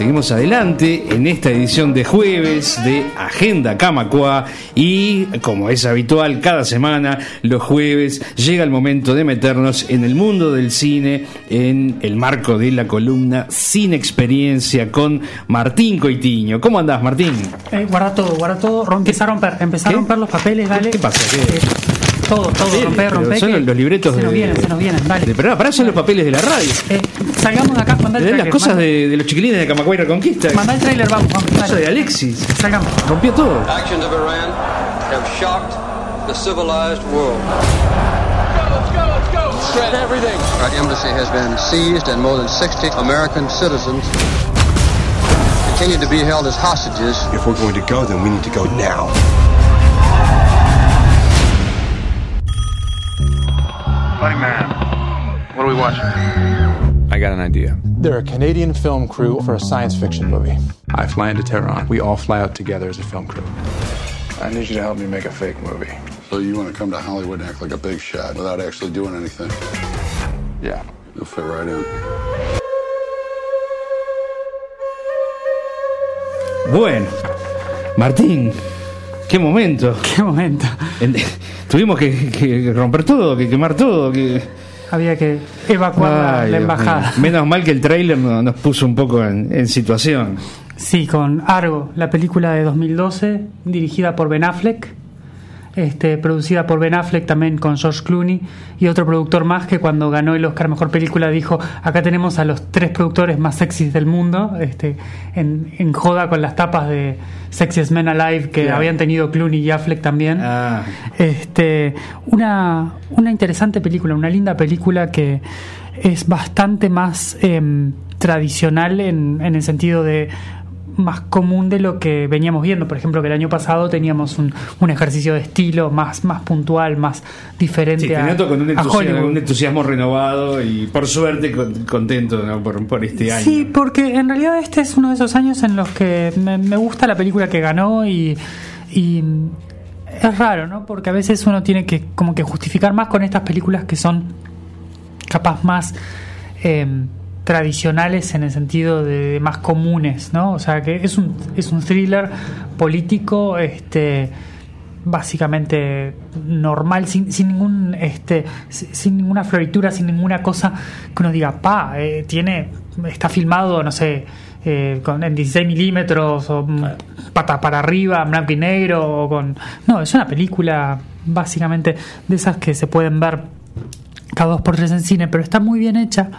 seguimos adelante en esta edición de jueves de Agenda Camacua y como es habitual cada semana, los jueves llega el momento de meternos en el mundo del cine en el marco de la columna Sin Experiencia con Martín Coitiño. ¿Cómo andás, Martín? Eh, guarda todo, guarda todo, empieza a romper, empezá a romper los papeles, dale. ¿Qué pasa? ¿Qué? Eh, todo, todo, Bien, romper, romper. son que los libretos se nos de- vienen, se nos vienen, dale. De- Pero para son los papeles de la radio. Eh, salgamos de acá, mandá el De las trailer. cosas manda- de, de los chiquilines de Camacuay Reconquista. Mandá el trailer, vamos, vamos, Eso de. Alexis. Salgamos. Rompió todo. actions of Iran have shocked the civilized world. Our embassy has been seized and more than 60 American citizens continue to be held as hostages. If we're going to go, then we need to go now. Funny man. What are we watching? I got an idea. They're a Canadian film crew for a science fiction movie. I fly into Tehran. We all fly out together as a film crew. I need you to help me make a fake movie. So you want to come to Hollywood and act like a big shot without actually doing anything? Yeah. You'll fit right in. Bueno, Martín, qué momento. Qué momento. En- Tuvimos que, que romper todo, que quemar todo. Que... Había que evacuar la- Ay, la, Dios embajada. Menos mal que el tráiler no- nos puso un poco en, en situación. Sí, con Argo, la película de 2012, dirigida por Ben Affleck, este, producida por Ben Affleck también con George Clooney y otro productor más que cuando ganó el Oscar Mejor Película dijo, acá tenemos a los tres productores más sexys del mundo, este, en, en joda con las tapas de Sexiest Men Alive que habían tenido Clooney y Affleck también. Ah, Este, una, una interesante película, una linda película que es bastante más em, tradicional en, en el sentido de más común de lo que veníamos viendo. Por ejemplo, que el año pasado teníamos un, un ejercicio de estilo más, más puntual, más diferente sí, te a, con un entusiasmo, un entusiasmo renovado y por suerte con- contento ¿no? por, por este año. Sí, porque en realidad este es uno de esos años en los que me, me gusta la película que ganó y, y es raro, ¿no? Porque a veces uno tiene que como que justificar más con estas películas que son capaz más eh, tradicionales en el sentido de más comunes, ¿no? O sea que es un, es un thriller político, este básicamente normal, sin, sin ningún este si- sin ninguna floritura, sin ninguna cosa que uno diga, pa, eh, tiene, está filmado, no sé, eh, con, en 16 milímetros o mm, pata para arriba, blanco y negro, o con. No, es una película básicamente de esas que se pueden ver cada dos por tres en cine, pero está muy bien hecha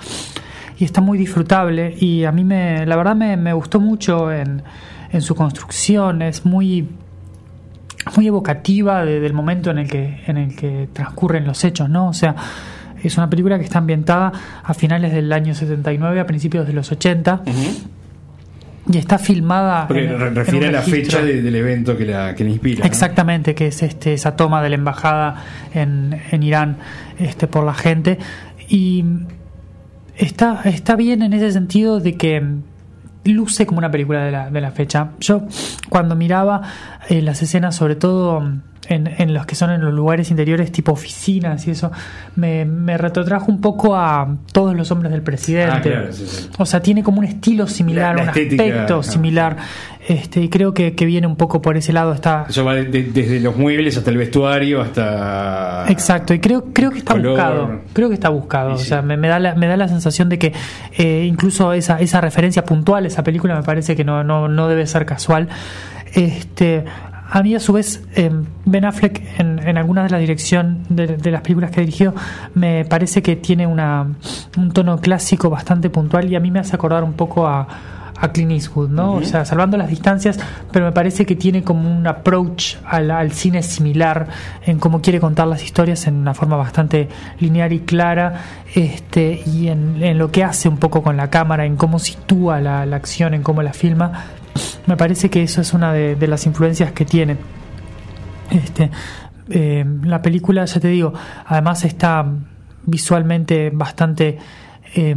y está muy disfrutable y a mí me, la verdad me, me gustó mucho en, en su construcción, es muy muy evocativa de- del momento en el que en el que transcurren los hechos, ¿no? O sea, es una película que está ambientada a finales del año 79, a principios de los 80. Y está filmada Porque en- re- en refiere a la fecha de- del evento que la, que la inspira. ¿no? Exactamente, que es este esa toma de la embajada en, en Irán este por la gente y está está bien en ese sentido de que luce como una película de la, de la fecha. Yo cuando miraba eh, las escenas, sobre todo en, en los que son en los lugares interiores tipo oficinas y eso, me, me retrotrajo un poco a todos los hombres del presidente. Ah, claro, sí, sí. O sea, tiene como un estilo similar, La- la un estética, aspecto ajá. similar. Este, y creo que, que viene un poco por ese lado. Está, Eso va de- de- desde los muebles hasta el vestuario hasta. Exacto, y creo, creo que está Color. buscado. Creo que está buscado. O sea, me, me da la, me da la sensación de que eh, incluso esa, esa referencia puntual, esa película, me parece que no, no, no debe ser casual. Este, a mí, a su vez, eh, Ben Affleck, en, en algunas de la dirección de, de las películas que ha dirigido, me parece que tiene una, un tono clásico bastante puntual y a mí me hace acordar un poco a, a Clint Eastwood, ¿no? O sea, salvando las distancias, pero me parece que tiene como un approach al, al cine similar en cómo quiere contar las historias en una forma bastante lineal y clara, este, y en, en lo que hace un poco con la cámara, en cómo sitúa la, la acción, en cómo la filma. Me parece que eso es una de, de las influencias que tiene. Este, eh, la película, ya te digo, además está visualmente bastante eh,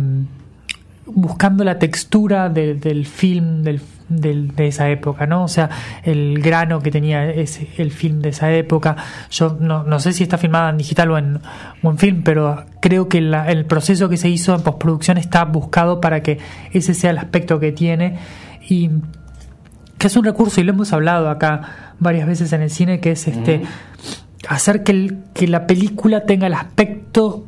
buscando la textura de- del film, del, del- de esa época, ¿no? O sea, el grano que tenía ese, el film de esa época. Yo no, no sé si está filmada en digital o en, o en film, pero creo que la- el proceso que se hizo en postproducción está buscado para que ese sea el aspecto que tiene y que es un recurso y lo hemos hablado acá varias veces en el cine que es este hacer que, el- que la película tenga el aspecto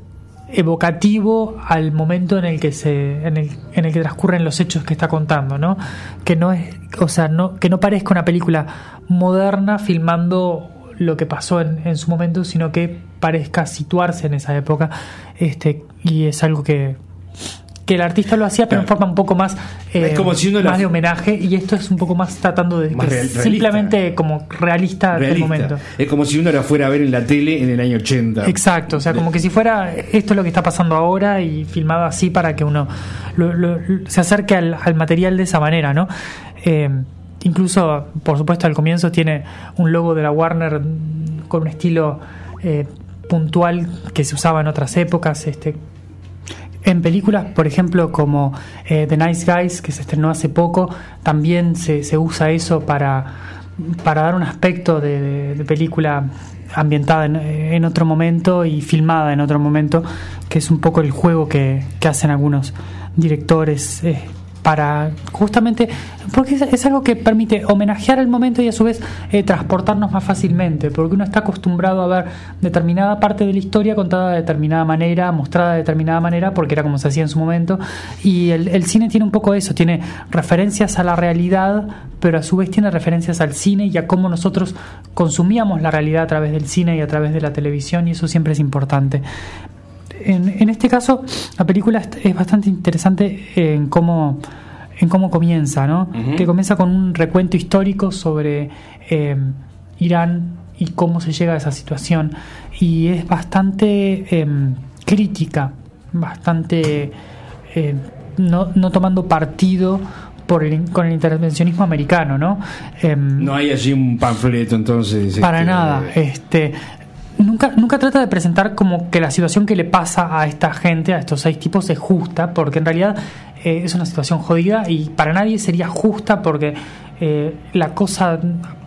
evocativo al momento en el que se en el, en el que transcurren los hechos que está contando no que no es o sea no que no parezca una película moderna filmando lo que pasó en, en su momento sino que parezca situarse en esa época este y es algo que que el artista lo hacía pero en Claro. forma un poco más eh, Es como si uno más la- de homenaje y esto es un poco más tratando de Más que real- realista. simplemente como realista, del momento Es como si uno la fuera a ver en la tele en el año 80. Exacto, o sea, como que si fuera esto es lo que está pasando ahora y filmado así para que uno lo- lo- se acerque al, al material de esa manera, ¿no? Eh, incluso, por supuesto, al comienzo tiene un logo de la Warner con un estilo eh, puntual que se usaba en otras épocas, este en películas, por ejemplo, como eh, The Nice Guys, que se estrenó hace poco, también se, se usa eso para, para dar un aspecto de, película ambientada en, otro momento y filmada en otro momento, que es un poco el juego que, que hacen algunos directores eh, para justamente, porque es, algo que permite homenajear el momento y a su vez eh, transportarnos más fácilmente, porque uno está acostumbrado a ver determinada parte de la historia contada de determinada manera, mostrada de determinada manera, porque era como se hacía en su momento, y el cine tiene un poco eso, tiene referencias a la realidad, pero a su vez tiene referencias al cine y a cómo nosotros consumíamos la realidad a través del cine y a través de la televisión, y eso siempre es importante. En, en este caso, la película es, bastante interesante en cómo, en cómo comienza, ¿no? Que comienza con un recuento histórico sobre eh, Irán y cómo se llega a esa situación. Y es bastante eh, crítica, bastante eh, no, no tomando partido por el, con el intervencionismo americano, ¿no? Em, No hay allí un panfleto, entonces. para este, nada. Este, nunca, nunca trata de presentar como que la situación que le pasa a esta gente, a estos seis tipos, es justa, porque en realidad eh, es una situación jodida y para nadie sería justa porque eh, la cosa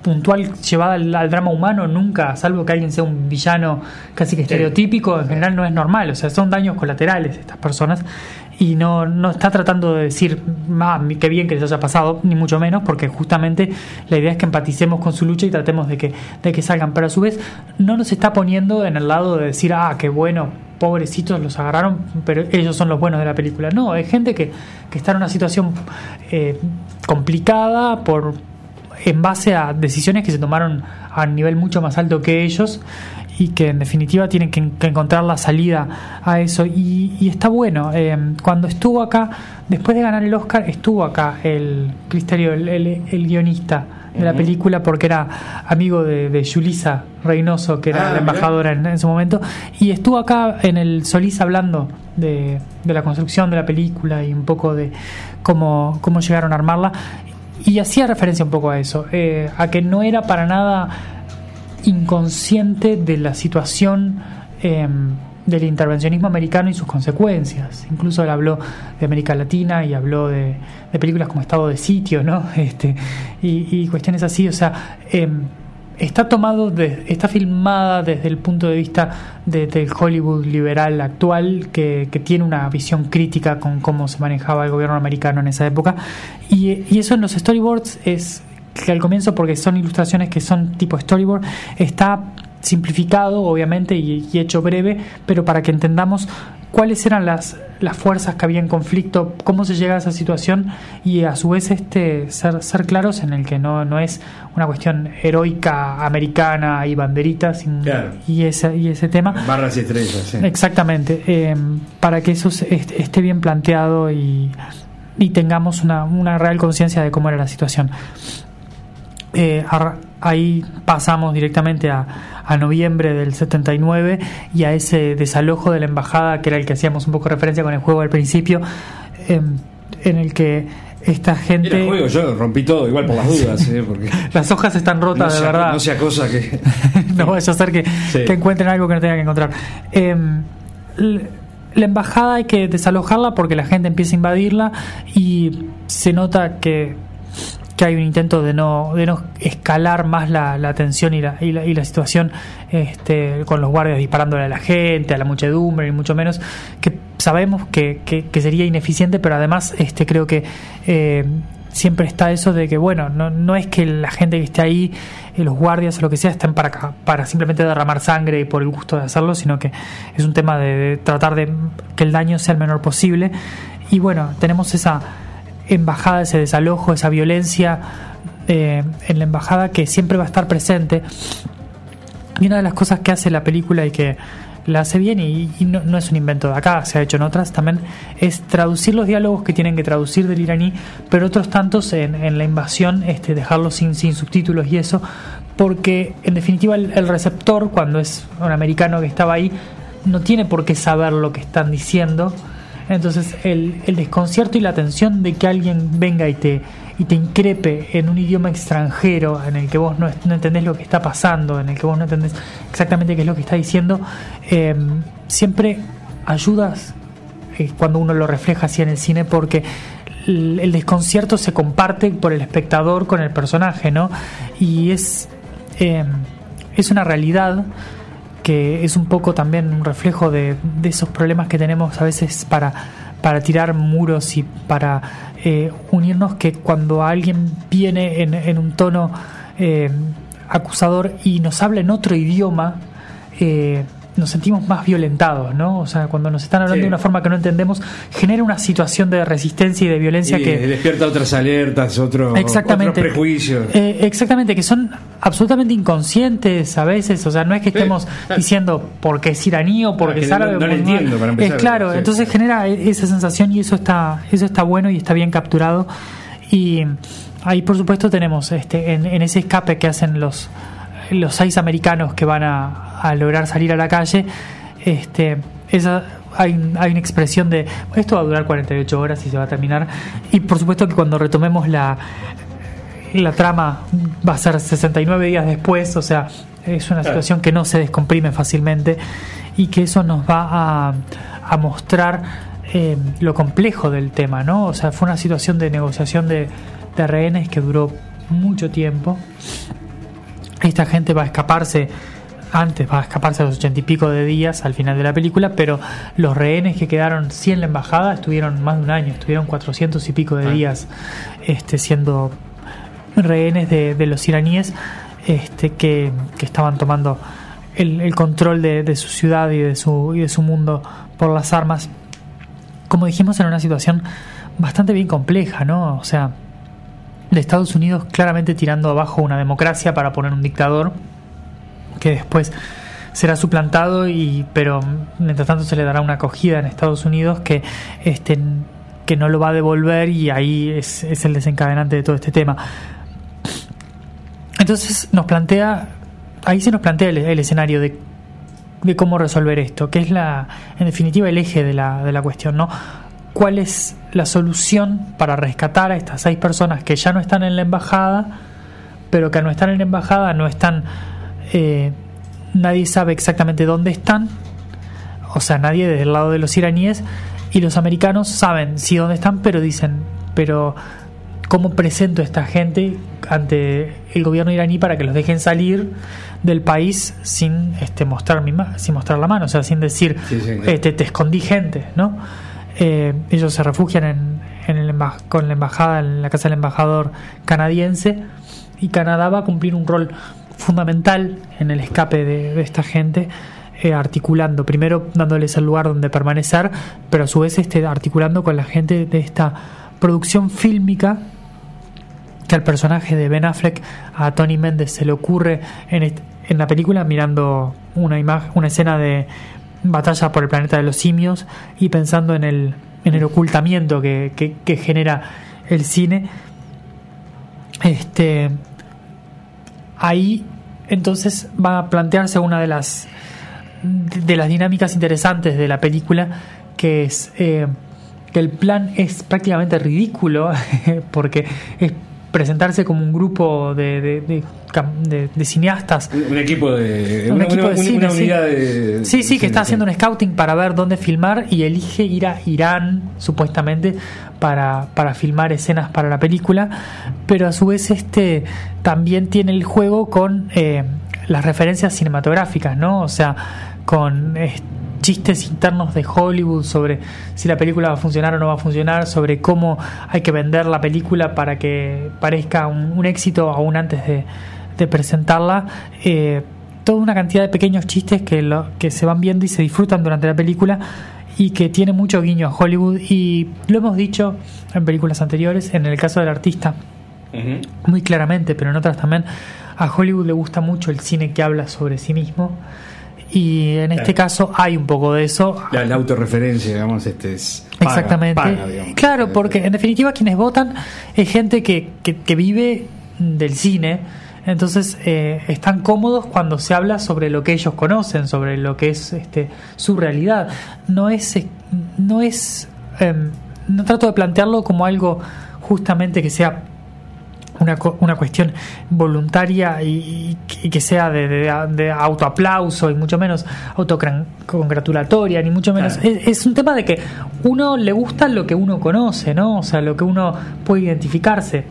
puntual llevada al, al drama humano nunca, salvo que alguien sea un villano casi que estereotípico, en general no es normal, o sea, son daños colaterales estas personas y no, no está tratando de decir, ah, qué bien que les haya pasado, ni mucho menos, porque justamente la idea es que empaticemos con su lucha y tratemos de que, de que salgan, pero a su vez no nos está poniendo en el lado de decir, ah, qué bueno, pobrecitos los agarraron, pero ellos son los buenos de la película. No, hay gente que, que está en una situación eh, complicada por en base a decisiones que se tomaron a nivel mucho más alto que ellos y que en definitiva tienen que, que encontrar la salida a eso. Y, y está bueno eh, cuando estuvo acá después de ganar el Oscar estuvo acá el Cristerio el, el- el guionista de la película porque era amigo de, de Yulisa Reynoso que era Ah, la embajadora en, en su momento y estuvo acá en el Solís hablando de, de la construcción de la película y un poco de cómo, cómo llegaron a armarla. Y hacía referencia un poco a eso, eh, a que no era para nada inconsciente de la situación eh, del intervencionismo americano y sus consecuencias. Incluso él habló de América Latina y habló de, películas como Estado de Sitio, ¿no? Este, y, cuestiones así, o sea, eh, está tomado, de- está filmada desde el punto de vista de- del Hollywood liberal actual, que, que tiene una visión crítica con cómo se manejaba el gobierno americano en esa época. Y, y eso en los storyboards es que al comienzo, porque son ilustraciones que son tipo storyboard, está simplificado, obviamente, y, y hecho breve, pero para que entendamos cuáles eran las, las fuerzas que había en conflicto, cómo se llega a esa situación y a su vez este ser, ser claros en el que no, no es una cuestión heroica americana y banderitas y, Claro. y, ese, y ese tema. Barras y estrellas, sí. Exactamente, eh, para que eso esté bien planteado y, y tengamos una, una real conciencia de cómo era la situación. Eh, ahí pasamos directamente a, a noviembre del 79 y a ese desalojo de la embajada que era el que hacíamos un poco referencia con el juego al principio, eh, en el que esta gente... Era juego, yo rompí todo, igual por las dudas, ¿eh? porque Las hojas están rotas, no de sea, verdad. no sea cosa que. no vaya a ser que, Sí. que encuentren algo que no tengan que encontrar. Eh, l- la embajada hay que desalojarla porque la gente empieza a invadirla y se nota que que hay un intento de no, de no escalar más la, la tensión y la, y la, y la situación este, con los guardias disparándole a la gente, a la muchedumbre, y mucho menos, que sabemos que, que, que sería ineficiente, pero además este, creo que eh, siempre está eso de que, bueno, no, no es que la gente que esté ahí, eh, los guardias o lo que sea, estén para, para simplemente derramar sangre y por el gusto de hacerlo, sino que es un tema de tratar de que el daño sea el menor posible. Y bueno, tenemos esa embajada, ese desalojo, esa violencia eh, en la embajada que siempre va a estar presente. Y una de las cosas que hace la película y que la hace bien y, no, no, es un invento de acá, se ha hecho en otras también, es traducir los diálogos que tienen que traducir del iraní, pero otros tantos en, en la invasión, este, dejarlos sin, sin subtítulos y eso, porque en definitiva el, el, receptor, cuando es un americano que estaba ahí, no tiene por qué saber lo que están diciendo. Entonces el, desconcierto y la tensión de que alguien venga y te, y te increpe en un idioma extranjero en el que vos no, entendés lo que está pasando, en el que vos no entendés exactamente qué es lo que está diciendo, eh, siempre ayudas eh, cuando uno lo refleja así en el cine porque el, el, desconcierto se comparte por el espectador con el personaje, ¿no? Y es, eh, es una realidad que es un poco también un reflejo de, esos problemas que tenemos a veces para, para tirar muros y para eh, unirnos que cuando alguien viene en, en un tono eh, acusador y nos habla en otro idioma, eh, nos sentimos más violentados, ¿no? O sea, cuando nos están hablando sí. de una forma que no entendemos, genera una situación de resistencia y de violencia y que despierta otras alertas, otro, exactamente, otros prejuicios. Eh, exactamente, que son absolutamente inconscientes a veces, o sea, no es que estemos sí. diciendo porque es iraní o porque no, es árabe. No, no lo entiendo, para empezar. Es claro, sí. entonces genera esa sensación y eso está, eso está bueno y está bien capturado. Y ahí, por supuesto, tenemos este, en, en ese escape que hacen los los seis americanos que van a, a lograr salir a la calle, este, esa, hay, hay, una expresión de esto va a durar 48 horas y se va a terminar. Y por supuesto que cuando retomemos la, la trama va a ser 69 días después, o sea, es una situación que no se descomprime fácilmente y que eso nos va a, a mostrar eh, lo complejo del tema, ¿no? O sea, fue una situación de negociación de, de rehenes que duró mucho tiempo esta gente va a escaparse antes, va a escaparse a los ochenta y pico de días al final de la película, pero los rehenes que quedaron sí en la embajada estuvieron más de un año, estuvieron cuatrocientos y pico de ah. días este, siendo rehenes de, de los iraníes este, que, que estaban tomando el, el control de, de, su ciudad y de su, y de su mundo por las armas. Como dijimos, en una situación bastante bien compleja, ¿no? O sea, de Estados Unidos claramente tirando abajo una democracia para poner un dictador que después será suplantado y pero mientras tanto se le dará una acogida en Estados Unidos que este que no lo va a devolver y ahí es, es el desencadenante de todo este tema. Entonces nos plantea ahí se nos plantea el, escenario de, de cómo resolver esto que es la en definitiva el eje de la, de la cuestión no cuál es la solución para rescatar a estas seis personas que ya no están en la embajada, pero que no están en la embajada, no están, eh, nadie sabe exactamente dónde están, o sea, nadie desde el lado de los iraníes, y los americanos saben sí dónde están, pero dicen, pero ¿cómo presento a esta gente ante el gobierno iraní para que los dejen salir del país sin este, mostrar, mi sin mostrar la mano, o sea, sin decir, sí, sí, sí. Este, te escondí gente, ¿no? Eh, ellos se refugian en, en el con la embajada, en la casa del embajador canadiense, y Canadá va a cumplir un rol fundamental en el escape de, esta gente, eh, articulando, primero dándoles el lugar donde permanecer, pero a su vez este, articulando con la gente de esta producción fílmica que al personaje de Ben Affleck, a Tony Méndez se le ocurre en, en la película mirando una, imagen, una escena de batalla por el planeta de los simios y pensando en el, en el ocultamiento que, que, genera el cine. Este, ahí entonces va a plantearse una de las de las dinámicas interesantes de la película que es eh, que el plan es prácticamente ridículo porque es presentarse como un grupo de, de, cineastas Un, un equipo de. un equipo una- de cine, una sí. de. Sí, sí, que está haciendo un scouting para ver dónde filmar y elige ir a Irán, supuestamente, para, para filmar escenas para la película. Pero a su vez, este también tiene el juego con eh, las referencias cinematográficas, ¿no? O sea, con eh, chistes internos de Hollywood sobre si la película va a funcionar o no va a funcionar, sobre cómo hay que vender la película para que parezca un, un éxito aún antes de, de presentarla. Eh, toda una cantidad de pequeños chistes que, lo, que se van viendo y se disfrutan durante la película y que tiene mucho guiño a Hollywood. Y lo hemos dicho en películas anteriores, en el caso del artista muy claramente, pero en otras también, a Hollywood le gusta mucho el cine que habla sobre sí mismo y en este Claro. caso hay un poco de eso. La, la autorreferencia, digamos, este es. paga- Exactamente. paga, digamos. claro, porque en definitiva quienes votan es gente que, que, que vive del cine, entonces eh, están cómodos cuando se habla sobre lo que ellos conocen, sobre lo que es este, su realidad. No es, eh, no es, em, no trato de plantearlo como algo justamente que sea una, una cuestión voluntaria y, que- y que sea de, de, de autoaplauso y mucho menos autocongratulatoria, ni mucho menos. Claro. Es, es un tema de que uno le gusta lo que uno conoce, ¿no? O sea, lo que uno puede identificarse.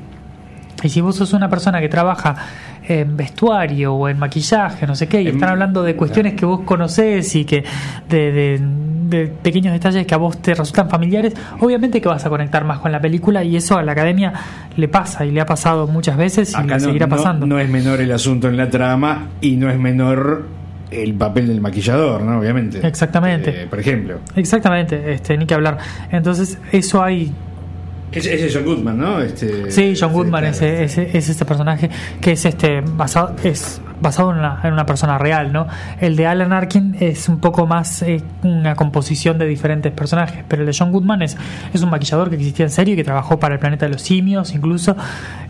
Y si vos sos una persona que trabaja en vestuario o en maquillaje, no sé qué, y En- están hablando de cuestiones que vos conocés y que de, de- de pequeños detalles que a vos te resultan familiares, obviamente que vas a conectar más con la película y eso a la academia le pasa y le ha pasado muchas veces y Acá le no, seguirá no- pasando. no es menor el asunto en la trama y no es menor el papel del maquillador, ¿no? Obviamente. Exactamente. Eh, por ejemplo. Exactamente, este, ni que hablar. Entonces, eso hay Ese es John Goodman, ¿no? Este, Sí, John Goodman es, es, es este personaje que es este basado es basado en una, en una persona real, ¿no? El de Alan Arkin es un poco más eh, una composición de diferentes personajes, pero el de John Goodman es, es un maquillador que existía en serio y que trabajó para el planeta de los simios incluso,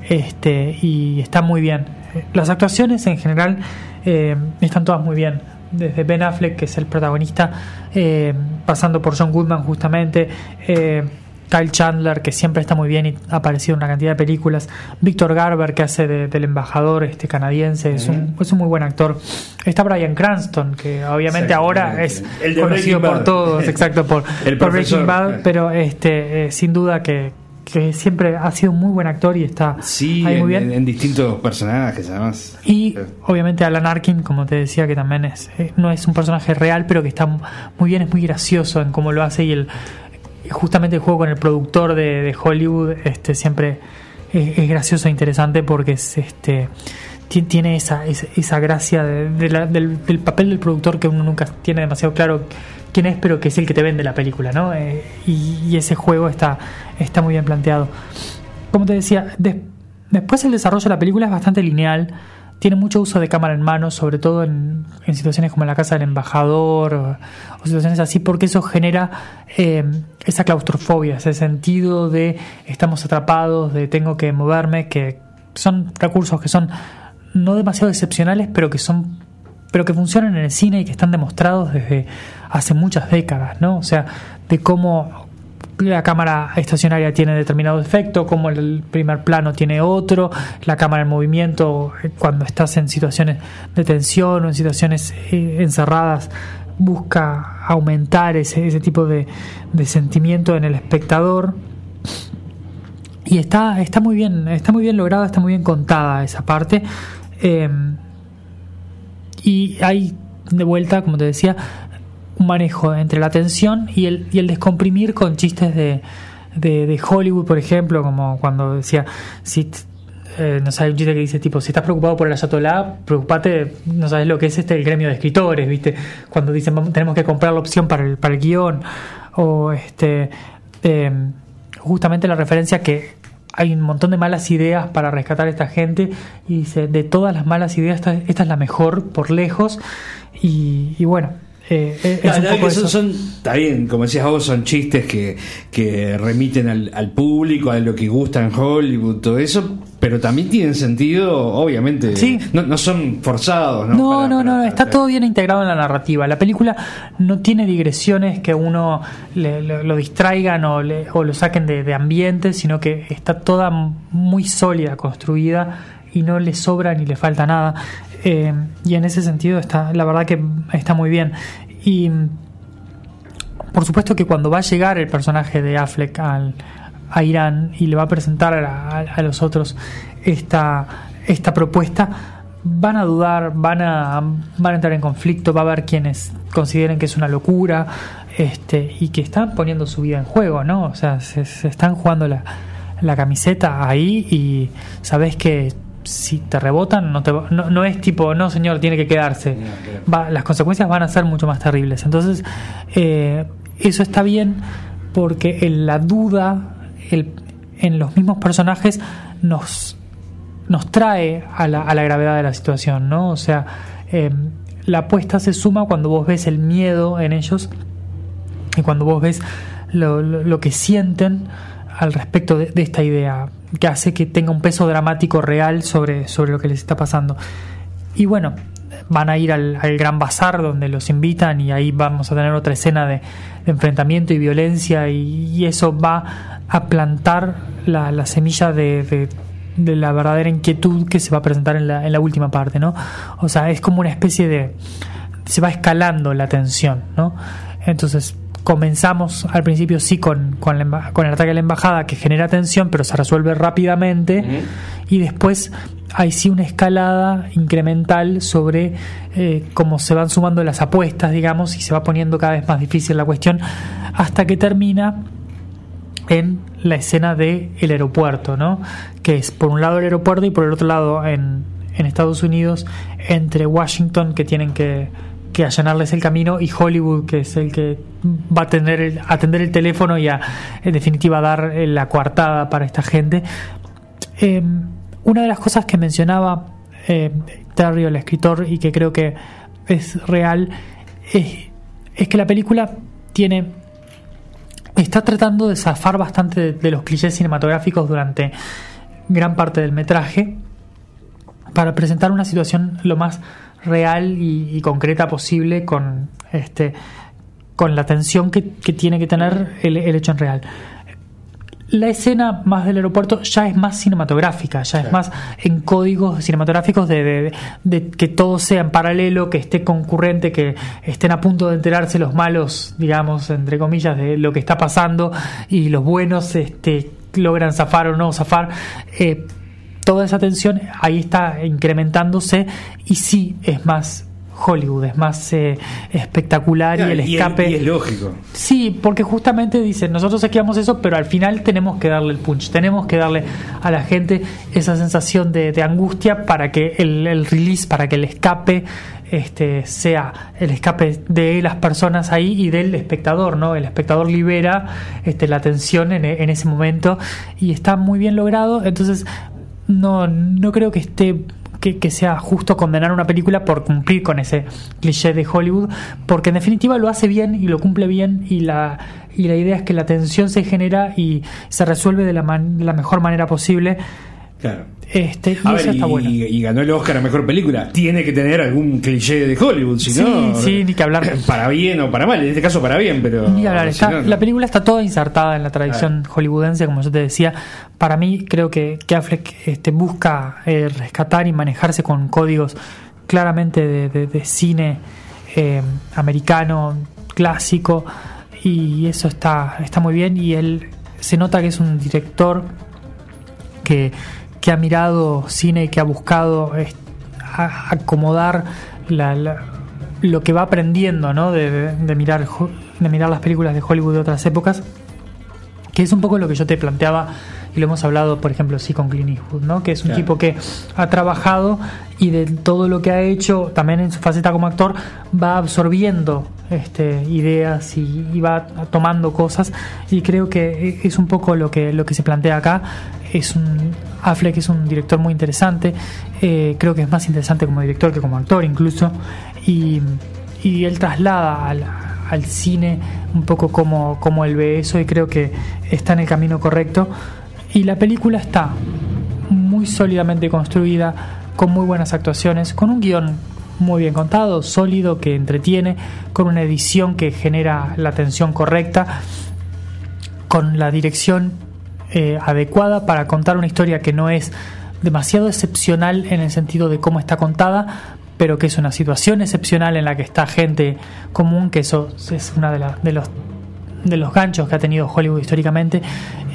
este y está muy bien. Las actuaciones en general eh, están todas muy bien. Desde Ben Affleck, que es el protagonista, eh, pasando por John Goodman justamente, eh, Kyle Chandler, que siempre está muy bien y ha aparecido en una cantidad de películas. Víctor Garber, que hace de- del embajador este canadiense, es, un, es un muy buen actor. Está Brian Cranston, que obviamente ahora es. El conocido por todos, exacto, por, El por profesor, Breaking Bad, pero este eh, sin duda que, que siempre ha sido un muy buen actor y está Sí, ahí muy bien. en- en distintos personajes, además. Y Sí. obviamente Alan Arkin, como te decía, que también es eh, no es un personaje real, pero que está muy bien, es muy gracioso en cómo lo hace y el justamente el juego con el productor de, Hollywood este siempre es, gracioso e interesante porque es este ti- tiene esa, esa, gracia del, papel del productor que uno nunca tiene demasiado claro quién es, pero que es el que te vende la película, ¿no? Eh, y, ese juego está, está muy bien planteado. Como te decía, des- después el desarrollo de la película es bastante lineal. Tiene mucho uso de cámara en mano, sobre todo en, en situaciones como la casa del embajador o, o situaciones así, porque eso genera eh, esa claustrofobia, ese sentido de estamos atrapados, de tengo que moverme, que son recursos que son no demasiado excepcionales, pero que son pero que funcionan en el cine y que están demostrados desde hace muchas décadas, ¿no? O sea, de cómo la cámara estacionaria tiene determinado efecto, cómo el primer plano tiene otro, la cámara en movimiento eh, cuando estás en situaciones de tensión o en situaciones eh, encerradas busca aumentar ese, tipo de, de sentimiento en el espectador y está, está muy bien, está muy bien lograda, está muy bien contada esa parte. Eh, y hay de vuelta, como te decía, un manejo entre la tensión y el, y el descomprimir con chistes de, de, Hollywood, por ejemplo, como cuando decía, si eh, no sabes, un chiste que dice tipo, si estás preocupado por el Ayatollah, preocupate, no sabes lo que es este el gremio de escritores, ¿viste? Cuando dicen, "Vamos- tenemos que comprar la opción para el, para el guion, o este, eh, justamente la referencia que hay un montón de malas ideas para rescatar a esta gente y dice, de todas las malas ideas, esta, esta es la mejor por lejos, y bueno, Eh, es que son, está bien, como decías vos, son chistes que, que remiten al, al público, a lo que gusta en Hollywood, todo eso, pero también tienen sentido, obviamente. Sí. No, no son forzados, ¿no? No, Para- no, para- no, para- está todo bien integrado en la narrativa. La película no tiene digresiones que uno le- le- lo distraigan o, le- o lo saquen de, de ambiente, sino que está toda muy sólida, construida y no le sobra ni le falta nada. Eh, y en ese sentido está, la verdad que está muy bien. Y por supuesto que cuando va a llegar el personaje de Affleck al, a Irán y le va a presentar a, los otros esta, esta propuesta, van a dudar, van a, van a entrar en conflicto, va a haber quienes consideren que es una locura este, y que están poniendo su vida en juego, ¿no? O sea, se, se están jugando la, la camiseta ahí y sabes que si te rebotan no, te, no, no es tipo, no señor, tiene que quedarse. Va- las consecuencias van a ser mucho más terribles. Entonces, eh, eso está bien porque en la duda el- en los mismos personajes nos, nos trae a la, a la gravedad de la situación, ¿no? O sea, eh, la apuesta se suma cuando vos ves el miedo en ellos y cuando vos ves lo, lo- lo que sienten al respecto de, de esta idea, que hace que tenga un peso dramático real sobre, sobre lo que les está pasando. Y bueno, van a ir al, al gran bazar donde los invitan y ahí vamos a tener otra escena de, enfrentamiento y violencia y, eso va a plantar la, la semilla de, de- de la verdadera inquietud que se va a presentar en la, en la última parte, ¿no? O sea, es como una especie de... se va escalando la tensión, ¿no? Entonces comenzamos al principio sí con, con, la con el ataque a la embajada que genera tensión pero se resuelve rápidamente y después hay sí una escalada incremental sobre eh, cómo se van sumando las apuestas digamos y se va poniendo cada vez más difícil la cuestión hasta que termina en la escena del el aeropuerto, ¿no? Que es por un lado el aeropuerto y por el otro lado en, en Estados Unidos, entre Washington, que tienen que, que allanarles el camino, y Hollywood, que es el que va a atender el, atender el teléfono y a, en definitiva, dar eh, la coartada para esta gente. Eh, una de las cosas que mencionaba eh, el escritor, y que creo que es real, es, es que la película tiene está tratando de zafar bastante de, de los clichés cinematográficos durante gran parte del metraje para presentar una situación lo más real y, y concreta posible con este con la tensión que, que tiene que tener el, el hecho en real. La escena más del aeropuerto ya es más cinematográfica, ya es más en códigos cinematográficos de, de- de que todo sea en paralelo, que esté concurrente, que estén a punto de enterarse los malos, digamos, entre comillas, de lo que está pasando y los buenos este, logran zafar o no zafar. Eh, toda esa tensión ahí está incrementándose y sí es más Hollywood, es más eh, espectacular y el y es- escape. y es lógico. Sí, porque justamente dicen, nosotros esquivamos eso, pero al final tenemos que darle el punch, tenemos que darle a la gente esa sensación de, de angustia para que el, el release, para que el escape este, sea el escape de las personas ahí y del espectador, ¿no? El espectador libera este, la tensión en, en ese momento y está muy bien logrado, entonces no, no creo que esté que, que sea justo condenar una película por cumplir con ese cliché de Hollywood, porque en definitiva lo hace bien y lo cumple bien y la, y la idea es que la tensión se genera y se resuelve de la, man- la mejor manera posible. Claro. Este, y está y, bueno. y ganó el Oscar a mejor película. Tiene que tener algún cliché de Hollywood, si Sí, no. sí, ni que hablar. Para bien o para mal, en este caso para bien, pero. Ni hablar, si está- no, no. La película está toda insertada en la tradición hollywoodense, como yo te decía. Para mí, creo que, que Affleck este, busca eh, rescatar y manejarse con códigos claramente de, de- de cine eh, americano, clásico, y eso está, está muy bien. Y él se nota que es un director que, que ha mirado cine y que ha buscado eh, a- acomodar la- la- lo que va aprendiendo ¿no? de, de- de mirar, de mirar las películas de Hollywood de otras épocas, que es un poco lo que yo te planteaba y lo hemos hablado, por ejemplo, sí con Clint Eastwood, ¿no? que es un Claro. tipo que ha trabajado y de todo lo que ha hecho, también en su faceta como actor, va absorbiendo este, ideas y, y va tomando cosas y creo que es un poco lo que, lo que se plantea acá. Es un, Affleck es un director muy interesante, eh, creo que es más interesante como director que como actor incluso y, y él traslada al, al cine un poco como, como él ve eso y creo que está en el camino correcto. Y la película está muy sólidamente construida, con muy buenas actuaciones, con un guion muy bien contado, sólido, que entretiene, con una edición que genera la atención correcta, con la dirección eh, adecuada para contar una historia que no es demasiado excepcional en el sentido de cómo está contada, pero que es una situación excepcional en la que está gente común, que eso es una de, de los de los ganchos que ha tenido Hollywood históricamente,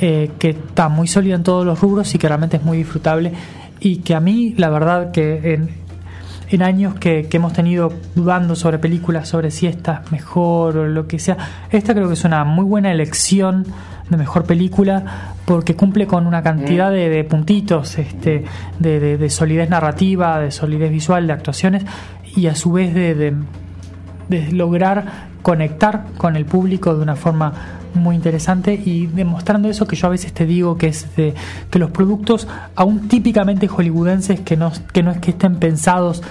eh, que está muy sólida en todos los rubros y que realmente es muy disfrutable y que a mí la verdad que en, en años que, que hemos tenido dudando sobre películas, sobre si esta es mejor o lo que sea, esta creo que es una muy buena elección de mejor película porque cumple con una cantidad de, de puntitos este, de, de- de solidez narrativa, de solidez visual, de actuaciones y a su vez de, de- de lograr conectar con el público de una forma muy interesante y demostrando eso que yo a veces te digo que es de, que los productos aún típicamente hollywoodenses que no, que no es que estén pensados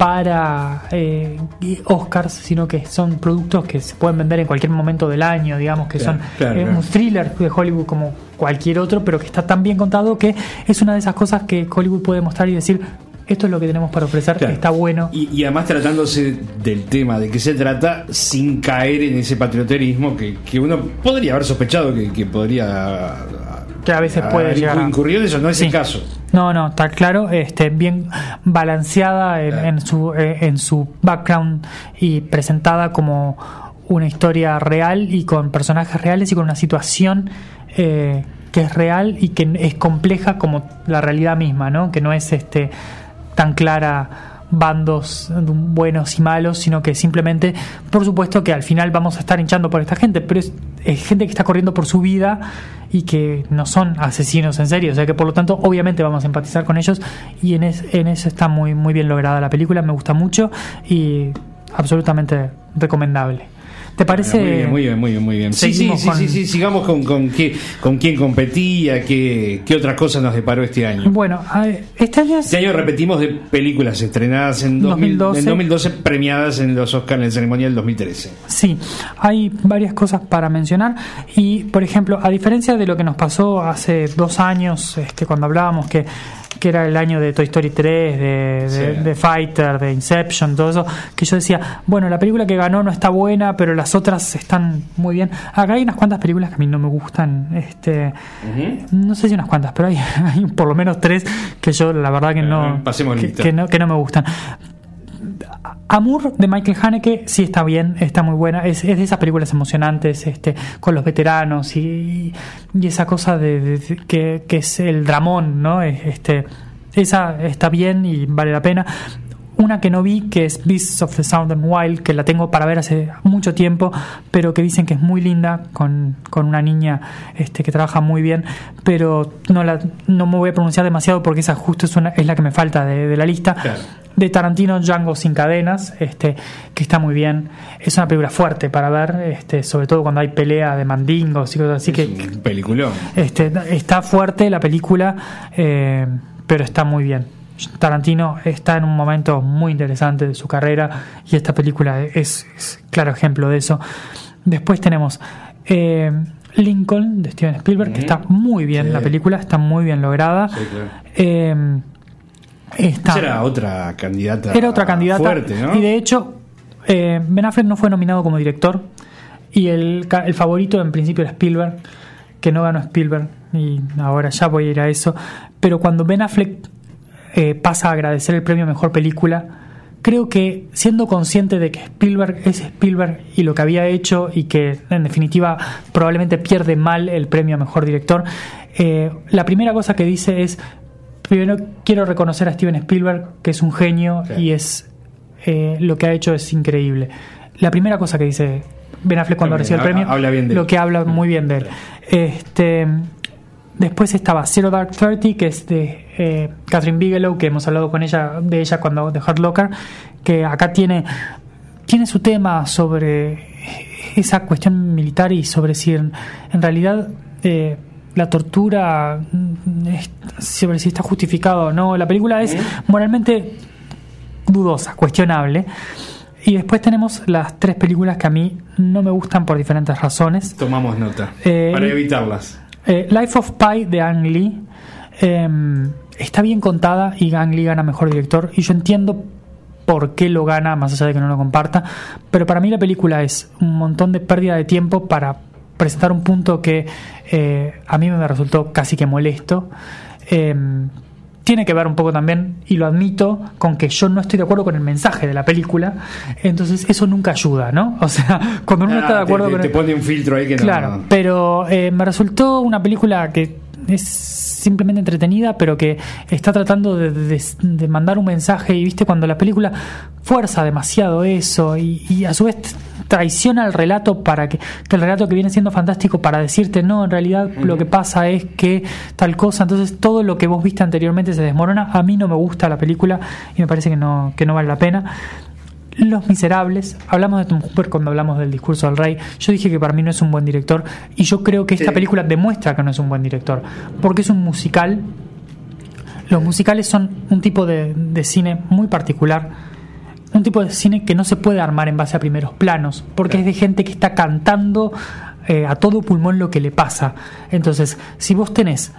para eh, Oscars, sino que son productos que se pueden vender en cualquier momento del año, digamos que Claro, son claro, eh, claro. un thriller de Hollywood como cualquier otro, pero que está tan bien contado que es una de esas cosas que Hollywood puede mostrar y decir, esto es lo que tenemos para ofrecer, Claro. está bueno. Y, y además tratándose del tema de que se trata sin caer en ese patrioterismo que, que uno podría haber sospechado que, que podría Que a veces puede llegar incurrido en eso, no es Sí. el caso. No, no, está claro, este, bien balanceada en, en su, eh, en su background y presentada como una historia real y con personajes reales y con una situación eh, que es real y que es compleja como la realidad misma, ¿no? Que no es este tan clara bandos buenos y malos, sino que simplemente, por supuesto que al final vamos a estar hinchando por esta gente, pero es, es gente que está corriendo por su vida y que no son asesinos en serio, o sea que por lo tanto obviamente vamos a empatizar con ellos y en, es- en eso está muy, muy bien lograda la película, me gusta mucho y absolutamente recomendable. ¿Te parece? Muy bien, muy bien, muy bien, muy bien. Sí, sí, sí, con- sí, sí, sigamos con, con, qué, con quién competía, qué, qué otra cosa nos deparó este año. Bueno, este año es- Este año repetimos de películas estrenadas en 2000 2012. en 2012, premiadas en los Oscars en el ceremonial 2013. Sí, hay varias cosas para mencionar y, por ejemplo, a diferencia de lo que nos pasó hace dos años, este, cuando hablábamos que, que era el año de Toy Story 3, de, de, Sí. de Fighter, de Inception, todo eso, que yo decía, bueno, la película que ganó no está buena, pero las otras están muy bien. Acá hay unas cuantas películas que a mí no me gustan, este, no sé si unas cuantas, pero hay, hay por lo menos tres que yo la verdad que no, Eh, que- lista. que no, que no me gustan. Amour de Michael Haneke sí está bien, está muy buena. Es, es de esas películas emocionantes este, con los veteranos y, y esa cosa de, de- que, que es el dramón, ¿no? Es, Este, esa está bien y vale la pena. Una que no vi, que es Beasts of the Southern Wild, que la tengo para ver hace mucho tiempo, pero que dicen que es muy linda, con, con una niña este, que trabaja muy bien, pero no, la, no me voy a pronunciar demasiado porque esa justo es, una, es la que me falta de, de la lista Claro. de Tarantino Django sin cadenas, este, que está muy bien. Es una película fuerte para ver, este, sobre todo cuando hay pelea de mandingos y cosas así que un peliculón. este, está fuerte la película, eh, pero está muy bien. Tarantino está en un momento muy interesante de su carrera y esta película es, es claro ejemplo de eso. Después tenemos eh, Lincoln de Steven Spielberg, que está muy bien Sí. la película, está muy bien lograda. Sí, claro. Eh, está, era otra candidata. era otra candidata. Fuerte, ¿no? Y de hecho, eh, Ben Affleck no fue nominado como director. Y el, el favorito en principio era Spielberg, que no ganó Spielberg. Y ahora ya voy a ir a eso. Pero cuando Ben Affleck eh, pasa a agradecer el premio a mejor película, creo que siendo consciente de que Spielberg es Spielberg y lo que había hecho y que en definitiva probablemente pierde mal el premio a mejor director, eh, la primera cosa que dice es primero quiero reconocer a Steven Spielberg que es un genio Sí. y es eh, lo que ha hecho es increíble. La primera cosa que dice Ben Affleck cuando recibe el premio, ha- habla bien de lo que habla muy bien de él. Este, después estaba Zero Dark Thirty, que es de eh, Catherine Bigelow, que hemos hablado con ella de ella cuando de Hard Locker, que acá tiene tiene su tema sobre esa cuestión militar y sobre si en, en realidad eh, la tortura mm, es- sobre si está justificado o no. La película es moralmente dudosa, cuestionable. Y después tenemos las tres películas que a mí no me gustan por diferentes razones. Tomamos nota. Eh, para evitarlas. Eh, Life of Pi de Ang Lee eh, está bien contada y Ang Lee gana mejor director. Y yo entiendo por qué lo gana, más allá de que no lo comparta. Pero para mí la película es un montón de pérdida de tiempo para presentar un punto que eh, a mí me resultó casi que molesto. Tiene que ver un poco también, y lo admito, con que yo no estoy de acuerdo con el mensaje de la película. Entonces eso nunca ayuda, ¿no? O sea, cuando uno no está de Ah, acuerdo te, con te el- pone un filtro ahí que no- Claro, pero eh, me resultó una película que es simplemente entretenida, pero que está tratando de, de- de mandar un mensaje y viste cuando la película fuerza demasiado eso y, y a su vez traiciona el relato para que, que el relato que viene siendo fantástico para decirte no, en realidad lo que pasa es que tal cosa, entonces todo lo que vos viste anteriormente se desmorona, a mí no me gusta la película y me parece que no, que no vale la pena. Los Miserables, hablamos de Tom Hooper cuando hablamos del discurso del rey. Yo dije que para mí no es un buen director y yo creo que esta Sí. película demuestra que no es un buen director porque es un musical. Los musicales son un tipo de, de cine muy particular, un tipo de cine que no se puede armar en base a primeros planos porque es de gente que está cantando eh, a todo pulmón lo que le pasa. Entonces, si vos tenés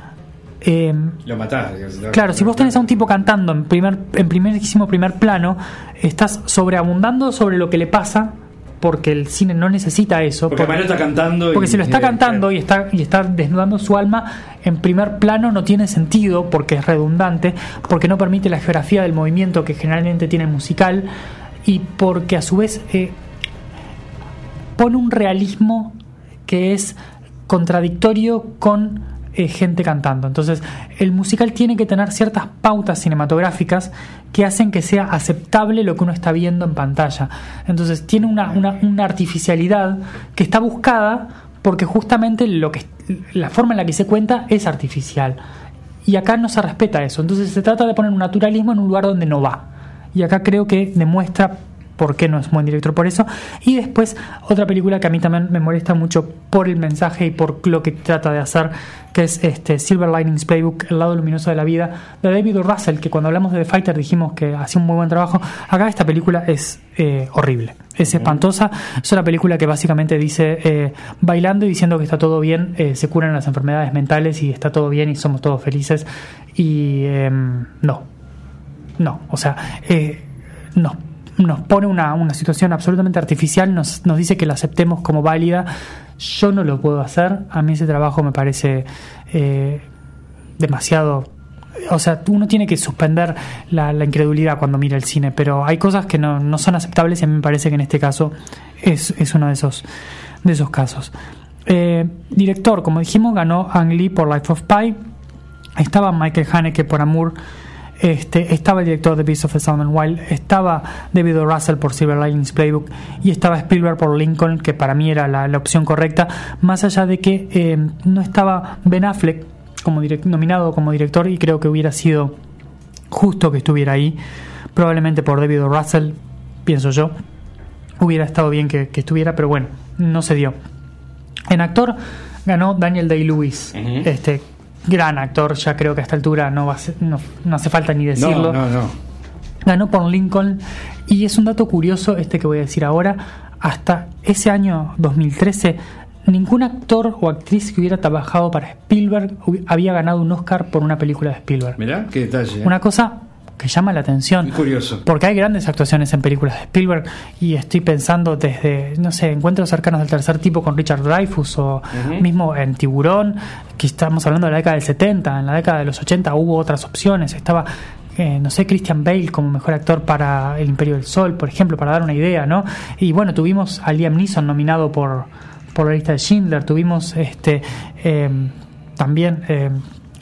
eh, Lo matás. Claro, si vos tenés a un tipo cantando en primer en primerísimo primer plano, estás sobreabundando sobre lo que le pasa porque el cine no necesita eso. Porque está cantando. Porque y- si lo está cantando y está, y está desnudando su alma, en primer plano no tiene sentido porque es redundante, porque no permite la geografía del movimiento que generalmente tiene el musical y porque a su vez eh, pone un realismo que es contradictorio con eh, gente cantando. Entonces, el musical tiene que tener ciertas pautas cinematográficas que hacen que sea aceptable lo que uno está viendo en pantalla. Entonces, tiene una, una- una artificialidad que está buscada porque justamente lo que la forma en la que se cuenta es artificial. Y acá no se respeta eso. Entonces, se trata de poner un naturalismo en un lugar donde no va. Y acá creo que demuestra por qué no es buen director por eso. Y después otra película que a mí también me molesta mucho por el mensaje y por lo que trata de hacer, que es este Silver Linings Playbook, El lado luminoso de la vida, de David O. Russell, que cuando hablamos de The Fighter dijimos que hacía un muy buen trabajo. Acá esta película es eh, horrible, es espantosa. Es una película que básicamente dice, eh, bailando y diciendo que está todo bien, eh, se curan las enfermedades mentales y está todo bien y somos todos felices. Y em, no, no, o sea, no. Nos pone una, una situación absolutamente artificial, nos, nos dice que la aceptemos como válida. Yo no lo puedo hacer. A mí ese trabajo me parece eh, demasiado. O sea, uno tiene que suspender la, la incredulidad cuando mira el cine, pero hay cosas que no, no son aceptables y a mí me parece que en este caso es, es uno de esos, de esos casos. Eh, director, como dijimos, ganó Ang Lee por Life of Pi. Estaba Michael Haneke por Amour. Este, estaba el director de Beast of the Sound and Wild, estaba David O. Russell por Silver Linings Playbook y estaba Spielberg por Lincoln, que para mí era la, la opción correcta, más allá de que eh, no estaba Ben Affleck como direct- nominado como director y creo que hubiera sido justo que estuviera ahí, probablemente por David O. Russell, pienso yo, hubiera estado bien que, que estuviera, pero bueno, no se dio. En actor ganó Daniel Day-Lewis, este gran actor, ya creo que a esta altura no, va a ser- no, no hace falta ni decirlo. No, no, no. Ganó por Lincoln y es un dato curioso este que voy a decir ahora. Hasta ese año 2013, ningún actor o actriz que hubiera trabajado para Spielberg había ganado un Oscar por una película de Spielberg. Mirá, qué detalle. ¿eh? Una cosa que llama la atención. Muy curioso. Porque hay grandes actuaciones en películas de Spielberg y estoy pensando desde, no sé, encuentros cercanos del tercer tipo con Richard Dreyfuss o mismo en Tiburón, que estamos hablando de la década del 70, en la década de los 80 hubo otras opciones, estaba, eh, no sé, Christian Bale como mejor actor para El Imperio del Sol, por ejemplo, para dar una idea, ¿no? Y bueno, tuvimos a Liam Neeson nominado por, por la lista de Schindler, tuvimos este eh, también... eh,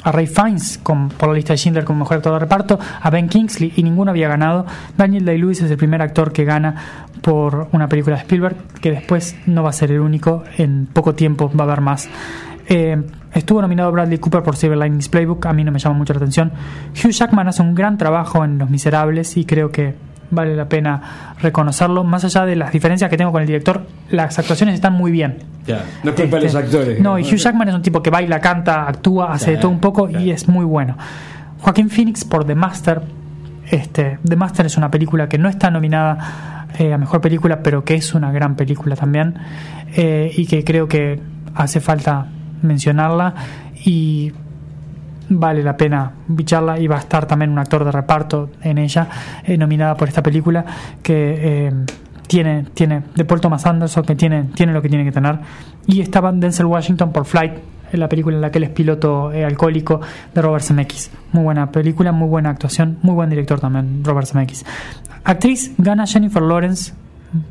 a Ray Fiennes con, por la lista de Schindler como mejor actor de reparto, a Ben Kingsley y ninguno había ganado. Daniel Day-Lewis es el primer actor que gana por una película de Spielberg, que después no va a ser el único, en poco tiempo va a haber más. Eh, estuvo nominado Bradley Cooper por Silver Linings Playbook, a mí no me llama mucho la atención. Hugh Jackman hace un gran trabajo en Los Miserables y creo que vale la pena reconocerlo. Más allá de las diferencias que tengo con el director, las actuaciones están muy bien. No es culpa de los Este, actores. No, y Hugh Jackman es un tipo que baila, canta, actúa, hace de todo un poco y es muy bueno. Joaquín Phoenix por The Master. Este, The Master es una película que no está nominada eh, a mejor película, pero que es una gran película también eh, y que creo que hace falta mencionarla y vale la pena bicharla y va a estar también un actor de reparto en ella eh, nominada por esta película que eh, tiene tiene de Paul Thomas Anderson que tiene tiene lo que tiene que tener. Y estaba Denzel Washington por Flight la película en la que él es piloto eh, alcohólico de Robert Zemeckis. Muy buena película muy buena actuación muy buen director también Robert Zemeckis. Actriz gana Jennifer Lawrence.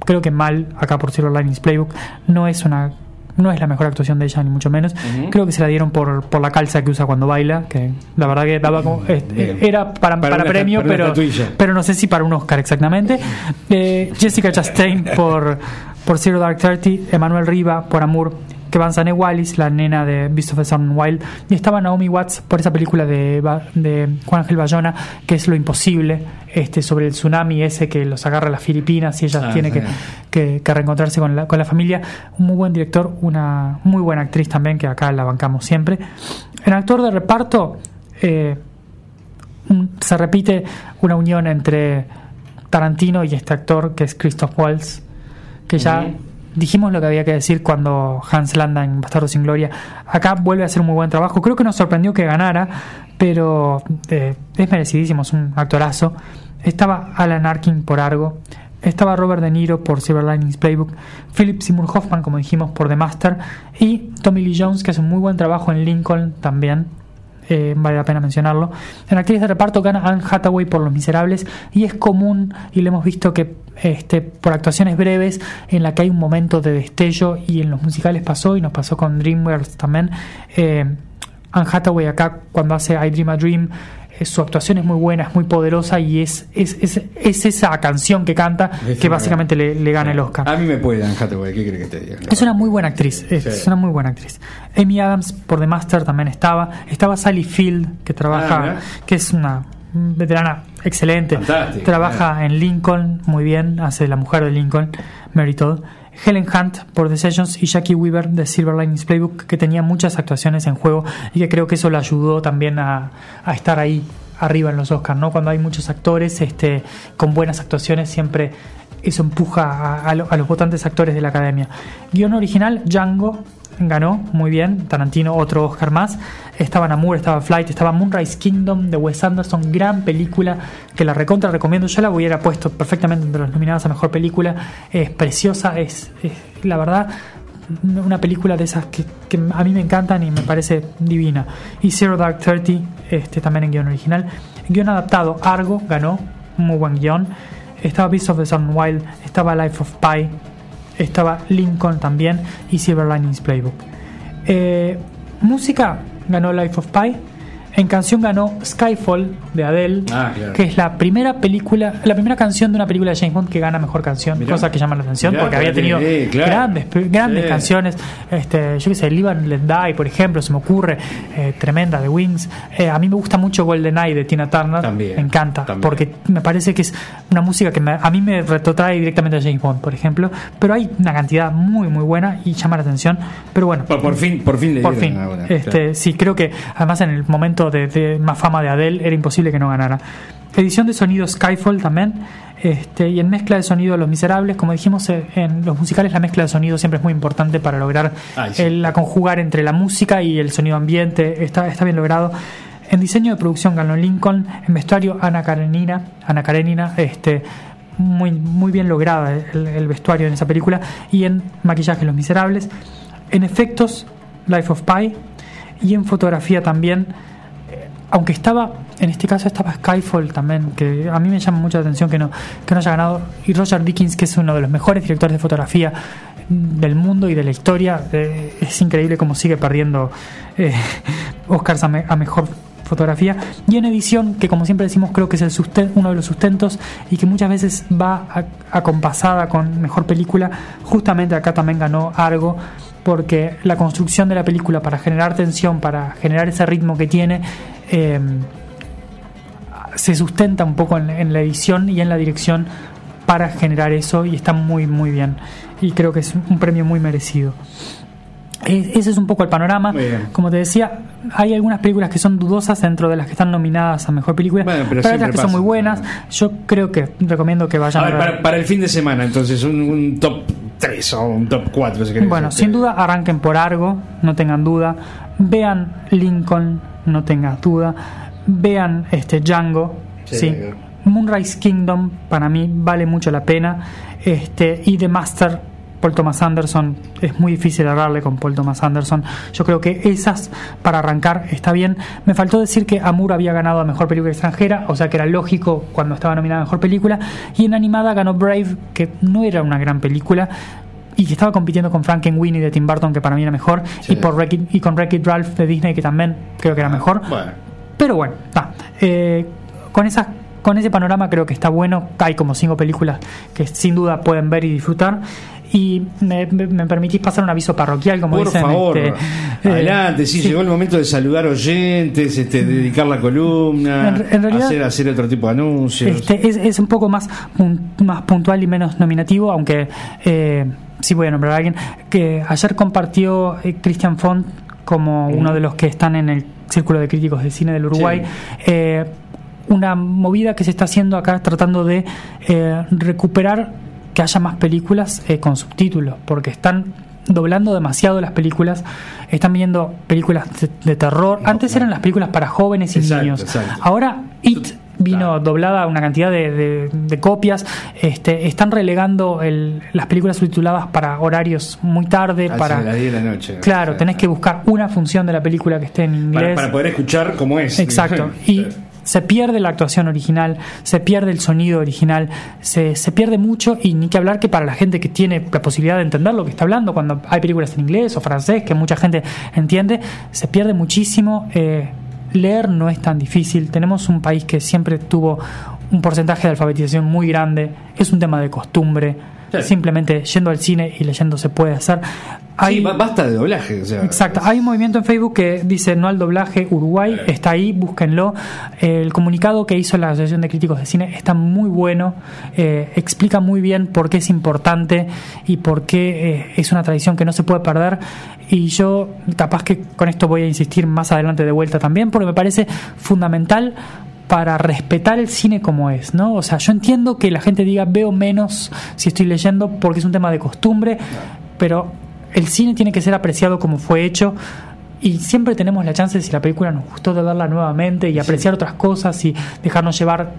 Creo que mal acá por Silver Linings Playbook. No es una no es la mejor actuación de ella ni mucho menos. Creo que se la dieron por, por la calza que usa cuando baila que la verdad que daba como eh, Bien. era para, Para para, una- premio para pero pero no sé si para un Oscar exactamente. Eh, Jessica Chastain por por Zero Dark Thirty Emanuel Riva por Amour que van Sane Wallis, la nena de Beast of the Southern Wild, y estaba Naomi Watts por esa película de, Juan Ángel Bayona, que es Lo Imposible, este, sobre el tsunami ese que los agarra a las Filipinas y ella Ah, tiene sí. que, que- que reencontrarse con la, con la familia. Un muy buen director, una muy buena actriz también, que acá la bancamos siempre. En actor de reparto, eh, se repite una unión entre Tarantino y este actor que es Christoph Waltz, que ya. Dijimos lo que había que decir cuando Hans Landa en Bastardo sin Gloria. Acá vuelve a hacer un muy buen trabajo. Creo que nos sorprendió que ganara, pero eh, es merecidísimo, es un actorazo. Estaba Alan Arkin por Argo. Estaba Robert De Niro por Silver Linings Playbook, Philip Seymour Hoffman, como dijimos, por The Master, y Tommy Lee Jones, que hace un muy buen trabajo en Lincoln también, eh, vale la pena mencionarlo. En actriz de reparto gana Anne Hathaway por Los Miserables y es común, y lo hemos visto que este, por actuaciones breves en la que hay un momento de destello y en los musicales pasó y nos pasó con DreamWorks también. Eh, Anne Hathaway acá cuando hace I Dream a Dream eh, su actuación es muy buena, es muy poderosa y es, es, es, es esa canción que canta Es que básicamente le, le gana el Oscar. A mí me puede, Anne Hathaway, ¿qué crees que te diga? Es una muy buena actriz, es, Sí. una muy buena actriz. Amy Adams por The Master también estaba. Estaba Sally Field, que Ah, trabaja, mirá. que es una veterana excelente. Trabaja en Lincoln muy bien, hace la mujer de Lincoln, Mary Todd. Helen Hunt por The Sessions y Jackie Weaver de Silver Linings Playbook, que tenía muchas actuaciones en juego y que creo que eso le ayudó también a, estar ahí arriba en los Oscars, ¿no? Cuando hay muchos actores este, con buenas actuaciones, siempre eso empuja a, a los votantes actores de la academia. Guión original, Django ganó muy bien, Tarantino otro Oscar más, estaba Namur, estaba Flight, estaba Moonrise Kingdom de Wes Anderson, gran película que la recontra recomiendo, yo la hubiera puesto perfectamente entre las nominadas a Mejor Película, es preciosa, es, es, la verdad una película de esas que, a mí me encantan y me parece divina. Y Zero Dark Thirty, este, también en guion original. Guión adaptado, Argo ganó, muy buen guion. Estaba Beast of the Sun Wild, estaba Life of Pi, estaba Lincoln también y Silver Linings Playbook. Eh, música ganó Life of Pi. En canción ganó Skyfall de Adele, Ah, claro. que es la primera película, la primera canción de una película de James Bond que gana mejor canción, Mirá. cosa que llama la atención Mirá, porque había tenido claro. grandes, grandes Sí. canciones. Este, yo que sé, Live and Let Die, por ejemplo, se me ocurre, eh, tremenda de Wings. Eh, a mí me gusta mucho Golden Eye de Tina Turner, También, me encanta, también. porque me parece que es una música que me- a mí me retrotrae directamente a James Bond, por ejemplo. Pero hay una cantidad muy, muy buena y llama la atención. Pero bueno, Por, por fin, por fin le por fin. Este, claro. Sí, creo que además en el momento de, de más fama de Adele era imposible que no ganara. Edición de sonido Skyfall también. Este, y en mezcla de sonido Los Miserables, como dijimos eh, en los musicales, la mezcla de sonido siempre es muy importante para lograr Ay, sí. el- la conjugar entre la música y el sonido ambiente. Está, está bien logrado. En diseño de producción ganó Lincoln. En vestuario Ana Karenina. Ana Karenina, este, muy, muy bien lograda el, el vestuario en esa película. Y en maquillaje Los Miserables. En efectos Life of Pi. Y en fotografía también aunque estaba, en este caso estaba Skyfall también, que a mí me llama mucho la atención que no, que no haya ganado, y Roger Dickens, que es uno de los mejores directores de fotografía del mundo y de la historia, eh, es increíble cómo sigue perdiendo eh, Oscars a, me- a mejor fotografía. Y en edición que como siempre decimos creo que es el uno de los sustentos y que muchas veces va acompasada con mejor película. Justamente acá también ganó Argo porque la construcción de la película para generar tensión, para generar ese ritmo que tiene, eh, se sustenta un poco en, en la edición y en la dirección para generar eso y está muy muy bien y creo que es un premio muy merecido. Eh, Ese es un poco el panorama. Como te decía, hay algunas películas que son dudosas dentro de las que están nominadas a mejor película, Bueno, pero pero, otras que son muy buenas. Yo creo que recomiendo que vayan A a ver, ver. para, para el fin de semana, entonces, un, un top 3 o un top 4, si querés. Bueno, sin duda arranquen por Argo, no tengan duda. Vean Lincoln, no tengas duda. Vean este Django, Sí. Moonrise Kingdom para mí vale mucho la pena. Este y The Master Paul Thomas Anderson es muy difícil errarle con Paul Thomas Anderson. Yo creo que esas para arrancar está bien. Me faltó decir que Amour había ganado a mejor película extranjera, o sea que era lógico cuando estaba nominada a mejor película. Y en animada ganó Brave, que no era una gran película y que estaba compitiendo con Frankenweenie de Tim Burton, que para mí era mejor, Sí. y, por Wreck-It- y con Wreck-It Ralph de Disney, que también creo que era mejor. Bueno, Pero bueno, está. Eh, con esas con ese panorama creo que está bueno. Hay como cinco películas que sin duda pueden ver y disfrutar. Y me, me- me permitís pasar un aviso parroquial, como por dicen. favor, este, eh, adelante, sí, llegó el momento de saludar oyentes, este, dedicar la columna, En- en realidad- hacer, hacer otro tipo de anuncios. Este, es, es un poco más, más puntual y menos nominativo, aunque eh, sí voy a nombrar a alguien, que ayer compartió eh, Christian Font como uno de los que están en el Círculo de Críticos de Cine del Uruguay. eh, una movida que se está haciendo acá tratando de eh, recuperar que haya más películas eh, con subtítulos, porque están doblando demasiado las películas, están viendo películas de, de terror. Antes eran las películas para jóvenes y Exacto, niños. exacto. Ahora It vino Claro. doblada una cantidad de, de- de copias. Este, están relegando el- las películas subtituladas para horarios muy tarde. Hacia para las 10 de la noche. Claro, tenés que buscar una función de la película que esté en inglés. para, para poder escuchar cómo es. Exacto. Y se pierde la actuación original, se pierde el sonido original, se, se pierde mucho y ni que hablar que para la gente que tiene la posibilidad de entender lo que está hablando, cuando hay películas en inglés o francés que mucha gente entiende, se pierde muchísimo. Eh, leer no es tan difícil. Tenemos un país que siempre tuvo un porcentaje de alfabetización muy grande, es un tema de costumbre. Sí. Simplemente yendo al cine y leyendo se puede hacer. Sí, ba- basta de doblaje. O sea, Exacto, hay un movimiento en Facebook que dice no al doblaje Uruguay, está ahí, búsquenlo. El comunicado que hizo la Asociación de Críticos de Cine está muy bueno, eh, explica muy bien por qué es importante y por qué eh, es una tradición que no se puede perder. Y yo capaz que con esto voy a insistir más adelante de vuelta también, porque me parece fundamental para respetar el cine como es, ¿no? O sea, yo entiendo que la gente diga veo menos si estoy leyendo porque es un tema de costumbre, pero el cine tiene que ser apreciado como fue hecho y siempre tenemos la chance, si la película nos gustó, de verla nuevamente y apreciar otras cosas y dejarnos llevar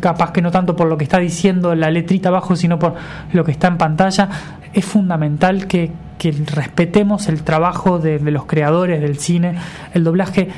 capaz que no tanto por lo que está diciendo la letrita abajo, sino por lo que está en pantalla. Es fundamental que, que respetemos el trabajo de, de los creadores del cine. El doblaje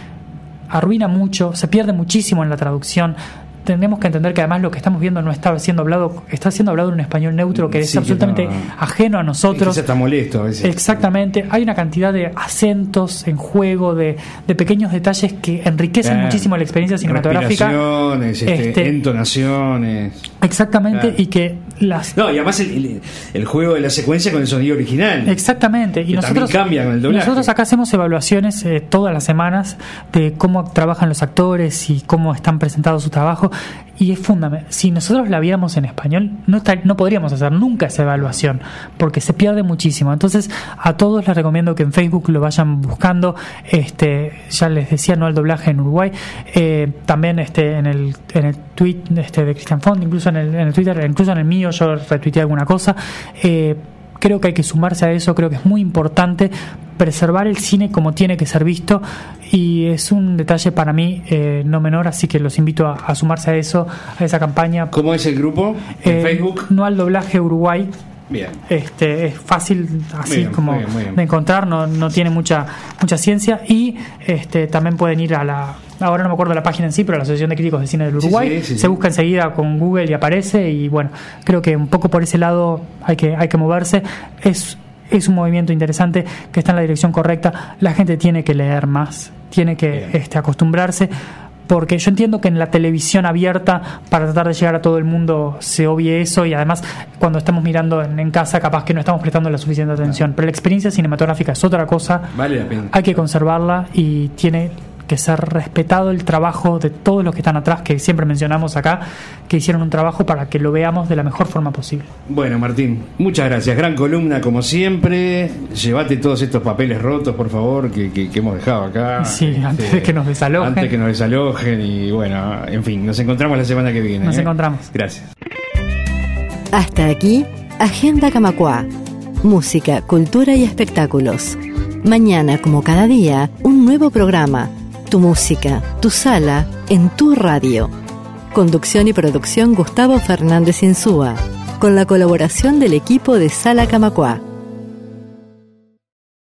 arruina mucho, se pierde muchísimo en la traducción. Tenemos que entender que además lo que estamos viendo no está siendo hablado, está siendo hablado en un español neutro que es Sí, que absolutamente no- ajeno a Es que nosotros. se está molesto a veces. Exactamente, hay una cantidad de acentos en juego, de, de pequeños detalles que enriquecen muchísimo la experiencia cinematográfica. Respiraciones, este, Este, entonaciones. Exactamente, Claro. y que las No, y además el, el- el juego de la secuencia con el sonido original. Exactamente, y nosotros, cambia con el doblaje. nosotros acá hacemos evaluaciones eh, todas las semanas de cómo trabajan los actores y cómo están presentados su trabajo, y es fundamental. Si nosotros la viéramos en español, no, está- no podríamos hacer nunca esa evaluación, porque se pierde muchísimo. Entonces, a todos les recomiendo que en Facebook lo vayan buscando. Este, ya les decía, no al doblaje en Uruguay, eh, también este, en el, en el tweet este, de Christian Font, incluso en el, en el Twitter, incluso en el mío, yo retuiteé alguna cosa. Eh, creo que hay que sumarse a eso, creo que es muy importante preservar el cine como tiene que ser visto y es un detalle para mí eh, no menor, así que los invito a, a sumarse a eso, a esa campaña. ¿Cómo es el grupo? En Eh, Facebook. No al doblaje Uruguay. Bien. Este, es fácil así Bien, como muy bien, muy bien. de encontrar, no, no tiene mucha mucha ciencia y este también pueden ir a la ahora no me acuerdo la página en sí, pero la Asociación de Críticos de Cine del Uruguay sí, sí, se busca enseguida con Google y aparece y bueno, creo que un poco por ese lado hay que hay que moverse. Es es un movimiento interesante que está en la dirección correcta. La gente tiene que leer más, tiene que este, acostumbrarse porque yo entiendo que en la televisión abierta, para tratar de llegar a todo el mundo, se obvie eso y además cuando estamos mirando en, en casa capaz que no estamos prestando la suficiente atención. Pero la experiencia cinematográfica es otra cosa, Vale la pena. hay que conservarla y tiene que ser respetado el trabajo de todos los que están atrás, que siempre mencionamos acá, que hicieron un trabajo para que lo veamos de la mejor forma posible. Bueno, Martín, muchas gracias. Gran columna, como siempre. Llévate todos estos papeles rotos, por favor, que, que- que hemos dejado acá. Sí, Este, antes de que nos desalojen. Antes que nos desalojen. Y bueno, en fin, nos encontramos la semana que viene. Nos ¿eh? encontramos. Gracias. Hasta aquí, Agenda Camacua. Música, cultura y espectáculos. Mañana, como cada día, un nuevo programa. Tu música, tu sala, en tu radio. Conducción y producción Gustavo Fernández Insúa. Con la colaboración del equipo de Sala Camacua.